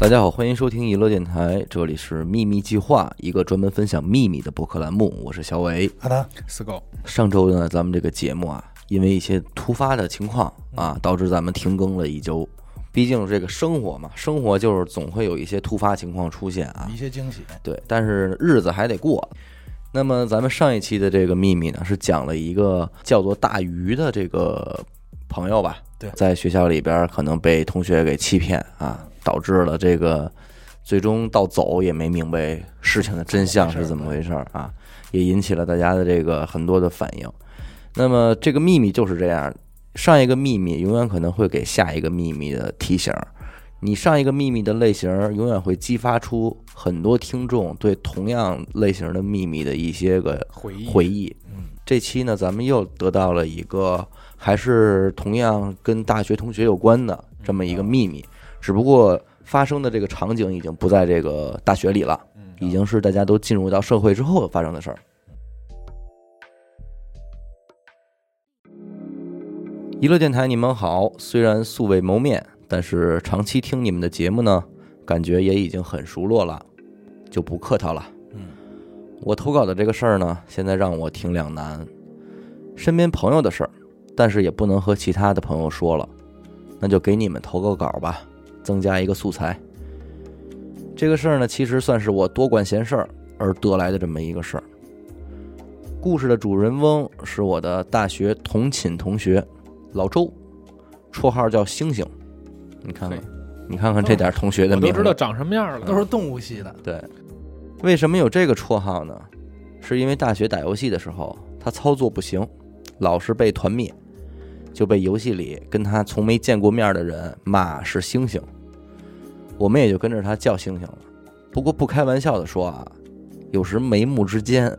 大家好，欢迎收听娱乐电台，这里是秘密计划，一个专门分享秘密的播客栏目。我是小伟。好的，四狗，上周呢，咱们这个节目啊，因为一些突发的情况啊，导致咱们停更了一周。毕竟这个生活嘛，生活就是总会有一些突发情况出现啊一。些惊喜。对，但是日子还得过。那么咱们上一期的这个秘密呢，是讲了一个叫做大鱼的这个朋友吧，对在学校里边可能被同学给欺骗啊，导致了这个最终到走也没明白事情的真相是怎么回事儿啊，也引起了大家的这个很多的反应。那么这个秘密就是这样，上一个秘密永远可能会给下一个秘密的提醒儿。你上一个秘密的类型儿，永远会激发出很多听众对同样类型的秘密的一些个回忆回忆。嗯，这期呢，咱们又得到了一个还是同样跟大学同学有关的这么一个秘密，只不过发生的这个场景已经不在这个大学里了，嗯已经是大家都进入到社会之后发生的事儿。娱乐电台，你们好。虽然素未谋面，但是长期听你们的节目呢，感觉也已经很熟络了，就不客套了。嗯，我投稿的这个事儿呢，现在让我挺两难。身边朋友的事儿，但是也不能和其他的朋友说了，那就给你们投个稿吧，增加一个素材。这个事儿呢，其实算是我多管闲事儿而得来的这么一个事儿。故事的主人翁是我的大学同寝同学老周，绰号叫星星。你看看，你看看这点同学的名字，我都知道长什么样了，都是动物系的。对，为什么有这个绰号呢？是因为大学打游戏的时候，他操作不行，老是被团灭，就被游戏里跟他从没见过面的人骂是猩猩。我们也就跟着他叫猩猩了。不过不开玩笑的说啊，有时眉目之间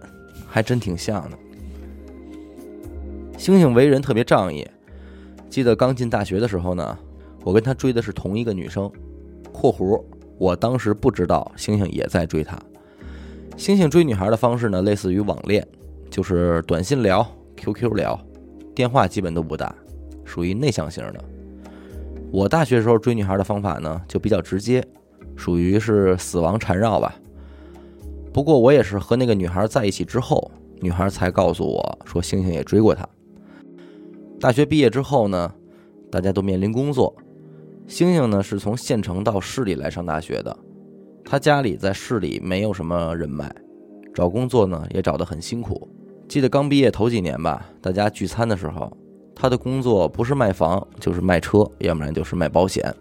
还真挺像的。星星为人特别仗义，记得刚进大学的时候呢，我跟他追的是同一个女生（括弧我当时不知道星星也在追他。星星追女孩的方式呢，类似于网恋，就是短信聊、QQ 聊，电话基本都不打，属于内向型的。我大学时候追女孩的方法呢，就比较直接，属于是死亡缠绕吧。不过我也是和那个女孩在一起之后，女孩才告诉我说星星也追过她。大学毕业之后呢，大家都面临工作，星星呢是从县城到市里来上大学的，他家里在市里没有什么人脉，找工作呢也找得很辛苦。记得刚毕业头几年吧，大家聚餐的时候，他的工作不是卖房就是卖车，要不然就是卖保险。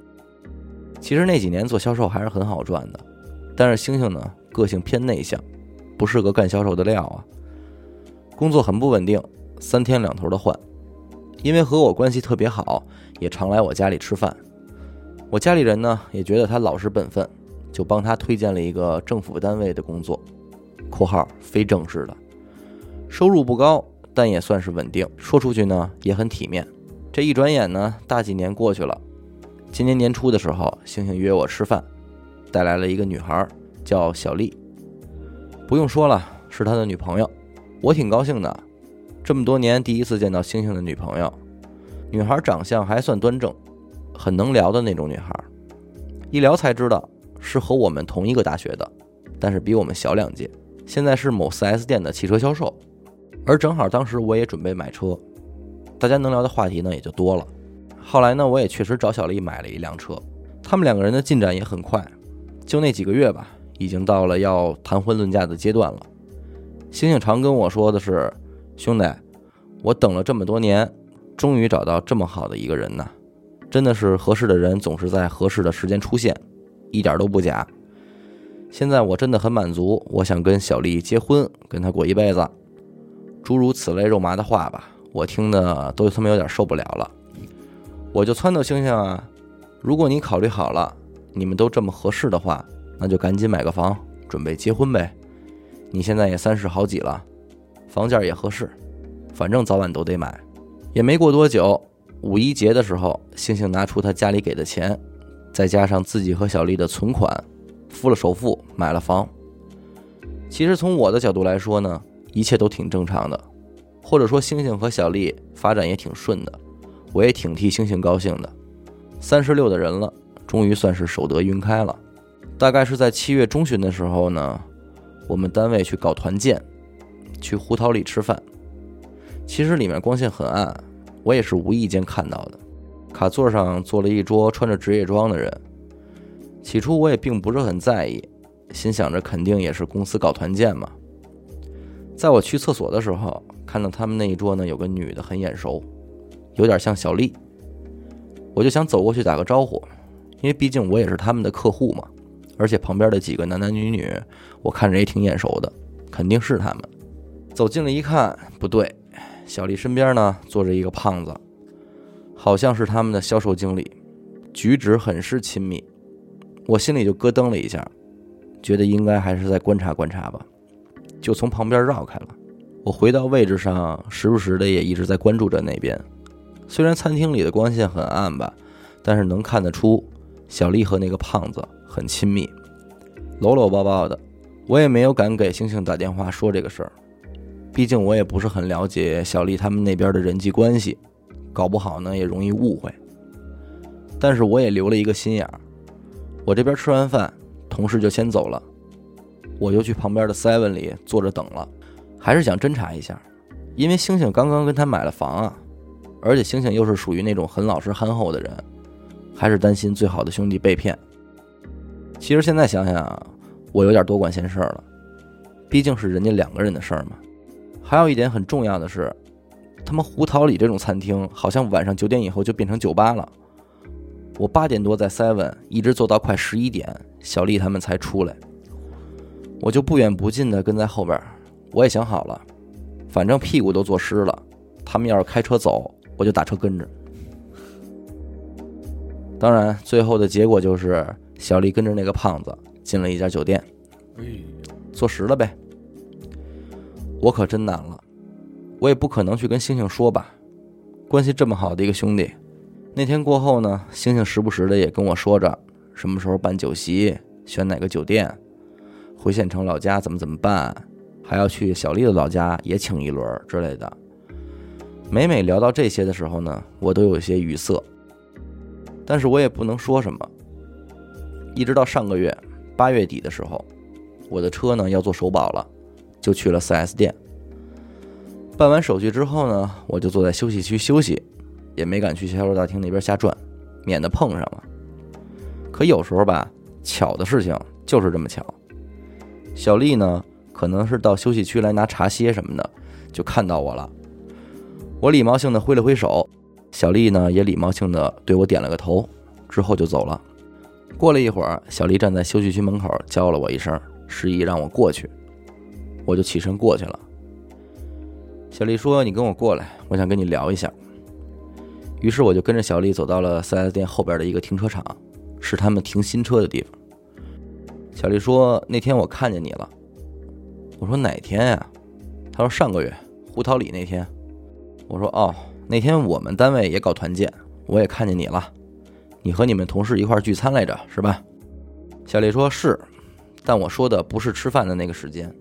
其实那几年做销售还是很好赚的，但是星星呢个性偏内向，不是个干销售的料啊。工作很不稳定，三天两头的换。因为和我关系特别好，也常来我家里吃饭。我家里人呢也觉得他老实本分，就帮他推荐了一个政府单位的工作（括号非正式的），收入不高，但也算是稳定。说出去呢也很体面。这一转眼呢，大几年过去了。今年年初的时候，星星约我吃饭，带来了一个女孩，叫小丽。不用说了，是他的女朋友。我挺高兴的，这么多年第一次见到星星的女朋友。女孩长相还算端正，很能聊的那种女孩。一聊才知道是和我们同一个大学的，但是比我们小两届。现在是某 4S 店的汽车销售，而正好当时我也准备买车，大家能聊的话题呢也就多了。后来呢，我也确实找小丽买了一辆车，他们两个人的进展也很快，就那几个月吧，已经到了要谈婚论嫁的阶段了。星星常跟我说的是：“兄弟，我等了这么多年，终于找到这么好的一个人呐！真的是合适的人总是在合适的时间出现，一点都不假。现在我真的很满足，我想跟小丽结婚，跟她过一辈子。诸如此类肉麻的话吧，我听的都他妈有点受不了了。我就撺掇星星啊，如果你考虑好了，你们都这么合适的话，那就赶紧买个房，准备结婚呗。你现在也三十好几了，房价也合适，反正早晚都得买。也没过多久，五一节的时候，星星拿出他家里给的钱，再加上自己和小丽的存款，付了首付买了房。其实从我的角度来说呢，一切都挺正常的，或者说星星和小丽发展也挺顺的，我也挺替星星高兴的。三十六的人了，终于算是守得云开了。大概是在七月中旬的时候呢，我们单位去搞团建，去胡桃里吃饭。其实里面光线很暗，我也是无意间看到的。卡座上坐了一桌穿着职业装的人。起初我也并不是很在意，心想着肯定也是公司搞团建嘛。在我去厕所的时候，看到他们那一桌呢有个女的很眼熟，有点像小丽，我就想走过去打个招呼，因为毕竟我也是他们的客户嘛。而且旁边的几个男男女女，我看着也挺眼熟的，肯定是他们。走近了一看，不对，小丽身边呢坐着一个胖子，好像是他们的销售经理，举止很是亲密。我心里就咯噔了一下，觉得应该还是再观察观察吧，就从旁边绕开了。我回到位置上，时不时的也一直在关注着那边。虽然餐厅里的光线很暗吧，但是能看得出小丽和那个胖子很亲密，搂搂抱抱的。我也没有敢给星星打电话说这个事儿，毕竟我也不是很了解小丽他们那边的人际关系，搞不好呢也容易误会。但是我也留了一个心眼儿。我这边吃完饭，同事就先走了，我就去旁边的 seven 里坐着等了，还是想侦查一下，因为星星刚刚跟他买了房啊，而且星星又是属于那种很老实憨厚的人，还是担心最好的兄弟被骗。其实现在想想啊，我有点多管闲事了，毕竟是人家两个人的事儿嘛。还有一点很重要的是，他们胡桃里这种餐厅，好像晚上九点以后就变成酒吧了。我八点多在 seven 一直坐到快十一点，小丽他们才出来。我就不远不近的跟在后边。我也想好了，反正屁股都坐湿了，他们要是开车走，我就打车跟着。当然，最后的结果就是小丽跟着那个胖子进了一家酒店，坐实了呗。我可真难了，我也不可能去跟星星说吧，关系这么好的一个兄弟。那天过后呢，星星时不时的也跟我说着什么时候办酒席，选哪个酒店，回县城老家怎么怎么办，还要去小丽的老家也请一轮之类的。每每聊到这些的时候呢，我都有些语塞，但是我也不能说什么。一直到上个月八月底的时候，我的车呢要做首保了，就去了 4S 店。办完手续之后呢，我就坐在休息区休息。也没敢去销售大厅那边瞎转，免得碰上了。可有时候吧，巧的事情就是这么巧。小丽呢，可能是到休息区来拿茶歇什么的，就看到我了。我礼貌性的挥了挥手，小丽呢也礼貌性的对我点了个头，之后就走了。过了一会儿，小丽站在休息区门口叫了我一声，示意让我过去，我就起身过去了。小丽说：“你跟我过来，我想跟你聊一下。”于是我就跟着小丽走到了 4S 店后边的一个停车场，是他们停新车的地方。小丽说：“那天我看见你了。”我说：“哪天呀？”她说：“上个月胡桃里那天。”我说：“哦，那天我们单位也搞团建，我也看见你了。你和你们同事一块聚餐来着，是吧？”小丽说：“是，但我说的不是吃饭的那个时间。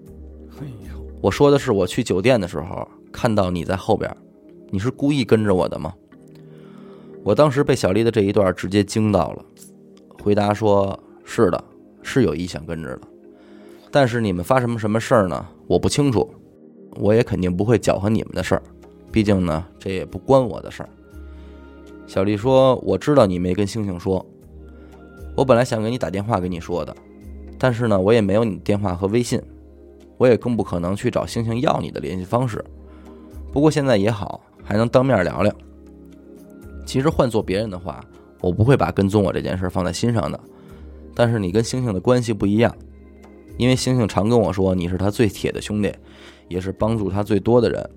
我说的是我去酒店的时候看到你在后边，你是故意跟着我的吗？”我当时被小丽的这一段直接惊到了，回答说：“是的，是有意想跟着的，但是你们发什么什么事儿呢？我不清楚，我也肯定不会搅和你们的事儿，毕竟呢，这也不关我的事儿。”小丽说：“我知道你没跟星星说，我本来想给你打电话跟你说的，但是呢，我也没有你电话和微信，我也更不可能去找星星要你的联系方式。不过现在也好，还能当面聊聊。”其实换做别人的话，我不会把跟踪我这件事放在心上的。但是你跟星星的关系不一样，因为星星常跟我说你是他最铁的兄弟，也是帮助他最多的人。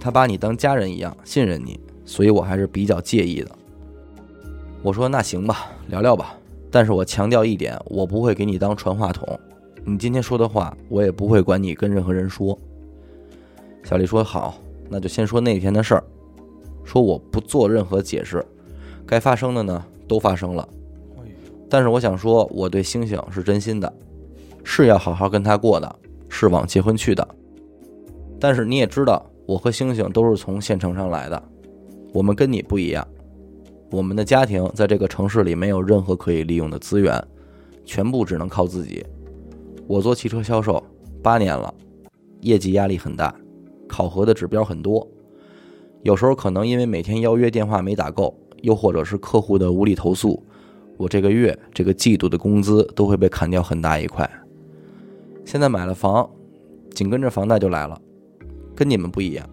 他把你当家人一样信任你，所以我还是比较介意的。我说那行吧，聊聊吧。但是我强调一点，我不会给你当传话筒。你今天说的话，我也不会管你跟任何人说。小丽说好，那就先说那天的事儿。说我不做任何解释，该发生的呢都发生了。但是我想说，我对星星是真心的，是要好好跟他过的，是往结婚去的。但是你也知道，我和星星都是从县城上来的，我们跟你不一样，我们的家庭在这个城市里没有任何可以利用的资源，全部只能靠自己。我做汽车销售八年了，业绩压力很大，考核的指标很多，有时候可能因为每天邀约电话没打够，又或者是客户的无理投诉，我这个月、这个季度的工资都会被砍掉很大一块。现在买了房，紧跟着房贷就来了，跟你们不一样，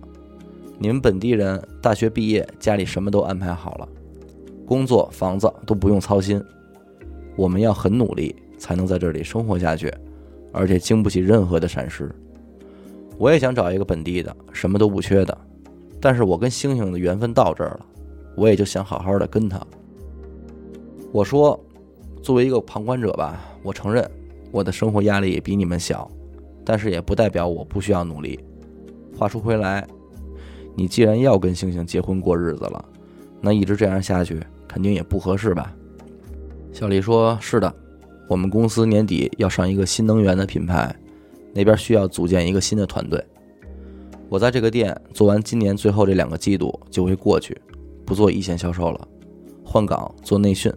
你们本地人大学毕业，家里什么都安排好了，工作、房子都不用操心，我们要很努力才能在这里生活下去。而且经不起任何的闪失。我也想找一个本地的，什么都不缺的，但是我跟星星的缘分到这儿了，我也就想好好的跟他。我说，作为一个旁观者吧，我承认我的生活压力也比你们小，但是也不代表我不需要努力。话说回来，你既然要跟星星结婚过日子了，那一直这样下去肯定也不合适吧？小丽说：“是的。”我们公司年底要上一个新能源的品牌，那边需要组建一个新的团队。我在这个店做完今年最后这两个季度就会过去，不做一线销售了，换岗做内训，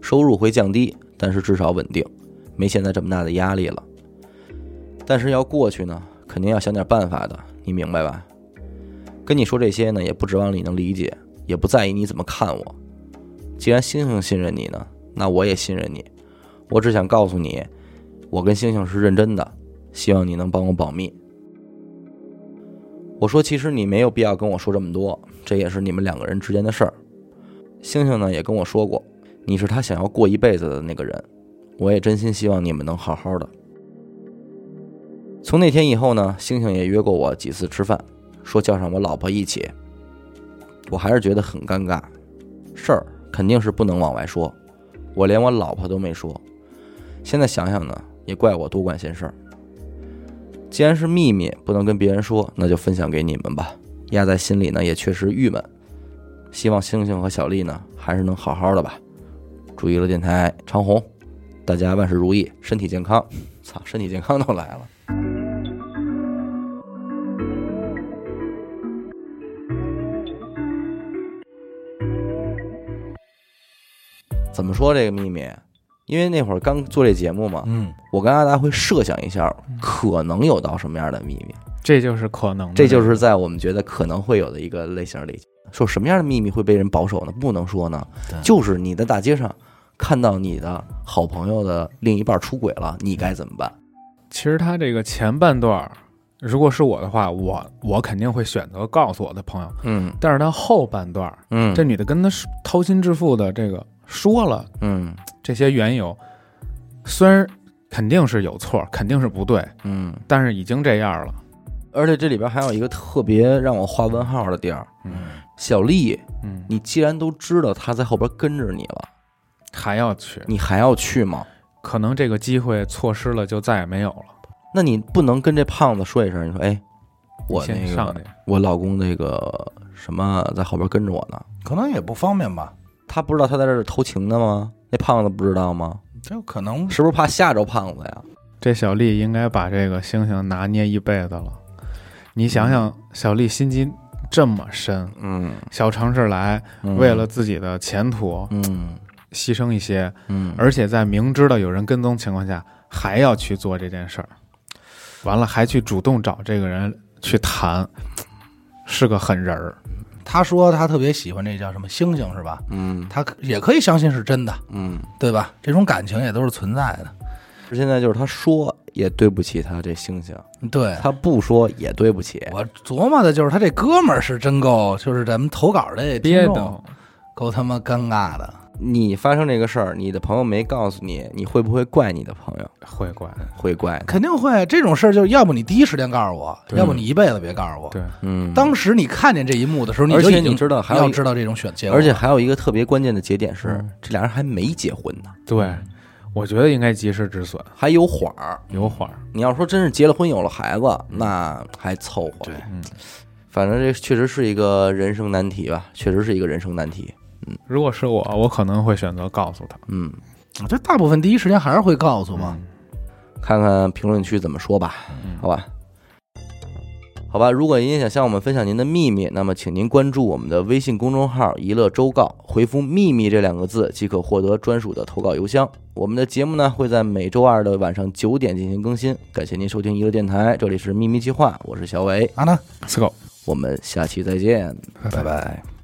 收入会降低，但是至少稳定，没现在这么大的压力了。但是要过去呢，肯定要想点办法的，你明白吧？跟你说这些呢，也不指望你能理解，也不在意你怎么看我。既然星星信任你呢，那我也信任你。我只想告诉你，我跟星星是认真的，希望你能帮我保密。我说，其实你没有必要跟我说这么多，这也是你们两个人之间的事儿。星星呢也跟我说过，你是他想要过一辈子的那个人，我也真心希望你们能好好的。从那天以后呢，星星也约过我几次吃饭，说叫上我老婆一起，我还是觉得很尴尬，事儿肯定是不能往外说，我连我老婆都没说。现在想想呢，也怪我多管闲事儿。既然是秘密，不能跟别人说，那就分享给你们吧。压在心里呢，也确实郁闷。希望星星和小丽呢，还是能好好的吧。祝娱乐电台长虹，大家万事如意，身体健康。操，身体健康都来了。怎么说这个秘密？因为那会儿刚做这节目嘛，嗯，我跟阿达会设想一下，可能有到什么样的秘密，这就是可能，这就是在我们觉得可能会有的一个类型里。说什么样的秘密会被人保守呢？不能说呢，就是你在大街上看到你的好朋友的另一半出轨了，你该怎么办？其实他这个前半段儿，如果是我的话，我我肯定会选择告诉我的朋友。嗯但是他后半段儿，嗯，这女的跟他说掏心置腹的这个说了嗯这些缘由，虽然肯定是有错，肯定是不对，嗯，但是已经这样了。而且这里边还有一个特别让我画问号的地儿，嗯小丽，嗯，你既然都知道他在后边跟着你了，还要去，你还要去吗？可能这个机会错失了，就再也没有了。那你不能跟这胖子说一声，你说，哎，我那个先上去，我老公那个什么在后边跟着我呢？可能也不方便吧，他不知道他在这儿偷情呢吗？那胖子不知道吗？这可能是不是怕吓着胖子呀？这小丽应该把这个星星拿捏一辈子了。你想想，小丽心机这么深，嗯，小城市来，嗯为了自己的前途嗯牺牲一些，嗯，而且在明知道有人跟踪情况下，还要去做这件事儿，完了还去主动找这个人去谈，是个狠人儿。他说他特别喜欢这叫什么星星是吧？嗯他也可以相信是真的，嗯，对吧？这种感情也都是存在的。现在就是他说也对不起他这星星，对，他不说也对不起。我琢磨的就是他这哥们儿是真够，就是咱们投稿这听众够他妈尴尬的。你发生这个事儿，你的朋友没告诉你，你会不会怪你的朋友？会怪，会怪。肯定会这种事儿，就是要不你第一时间告诉我，要不你一辈子别告诉我。对，嗯，当时你看见这一幕的时候，你而且就已经你知道还要知道这种选结果，而且还有一个特别关键的节点是嗯，这俩人还没结婚呢，对，我觉得应该及时止损，还有缓儿。有缓儿。你要说真是结了婚有了孩子，那还凑合。对嗯，反正这确实是一个人生难题吧，确实是一个人生难题。如果是我，我可能会选择告诉他。嗯，我觉得大部分第一时间还是会告诉嘛。嗯看看评论区怎么说吧，嗯好吧。好吧，如果您想向我们分享您的秘密，那么请您关注我们的微信公众号“一乐周告”，回复“秘密”这两个字即可获得专属的投稿邮箱。我们的节目呢会在每周二的晚上九点进行更新。感谢您收听一乐电台，这里是秘密计划，我是小伟，阿南，Let's go。我们下期再见。拜拜。